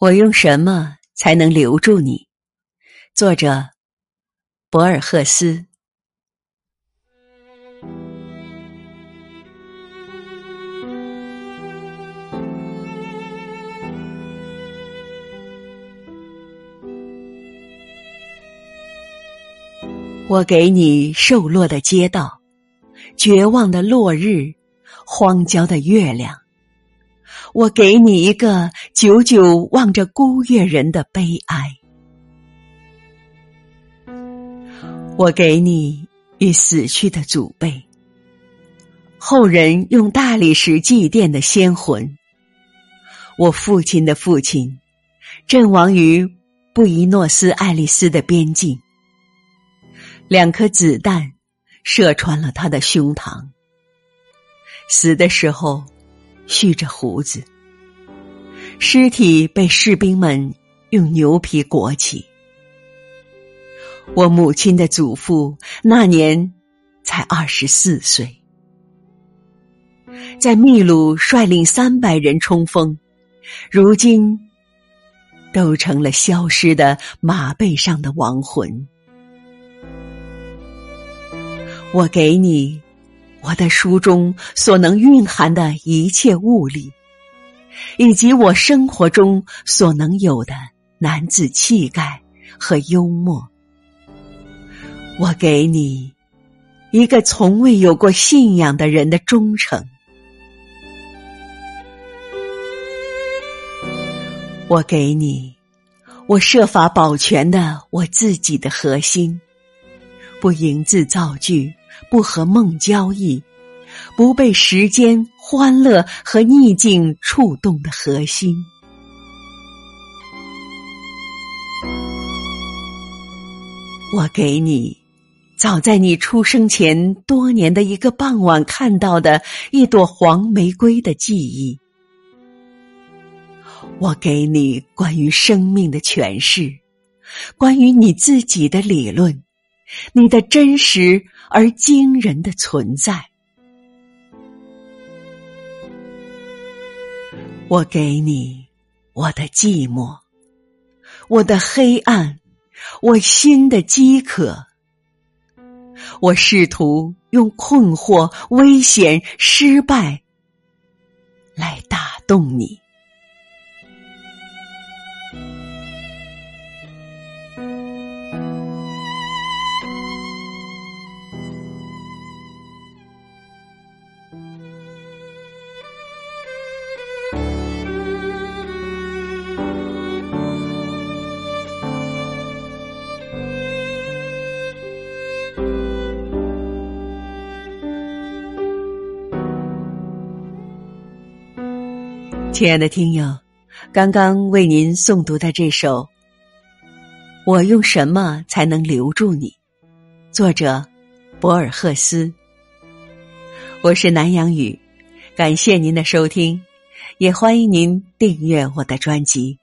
我用什么才能留住你？作者：博尔赫斯。我给你瘦落的街道，绝望的落日，荒郊的月亮。我给你一个久久望着孤月人的悲哀。我给你与死去的祖辈，后人用大理石祭奠的先魂。我父亲的父亲，阵亡于布宜诺斯艾利斯的边境，两颗子弹射穿了他的胸膛。死的时候。蓄着胡子，尸体被士兵们用牛皮裹起。我母亲的祖父那年才二十四岁，在秘鲁率领三百人冲锋，如今都成了消失的马背上的亡魂。我给你。我的书中所能蕴含的一切物力，以及我生活中所能有的男子气概和幽默，我给你一个从未有过信仰的人的忠诚，我给你我设法保全的我自己的核心，不营字造句。不和梦交易，不被时间、欢乐和逆境触动的核心。我给你，早在你出生前多年的一个傍晚看到的一朵黄玫瑰的记忆。我给你关于生命的诠释，关于你自己的理论。你的真实而惊人的存在，我给你我的寂寞，我的黑暗，我心的饥渴。我试图用困惑、危险、失败来打动你。亲爱的听友，刚刚为您诵读的这首《我用什么才能留住你》，作者博尔赫斯。我是南阳雨，感谢您的收听，也欢迎您订阅我的专辑。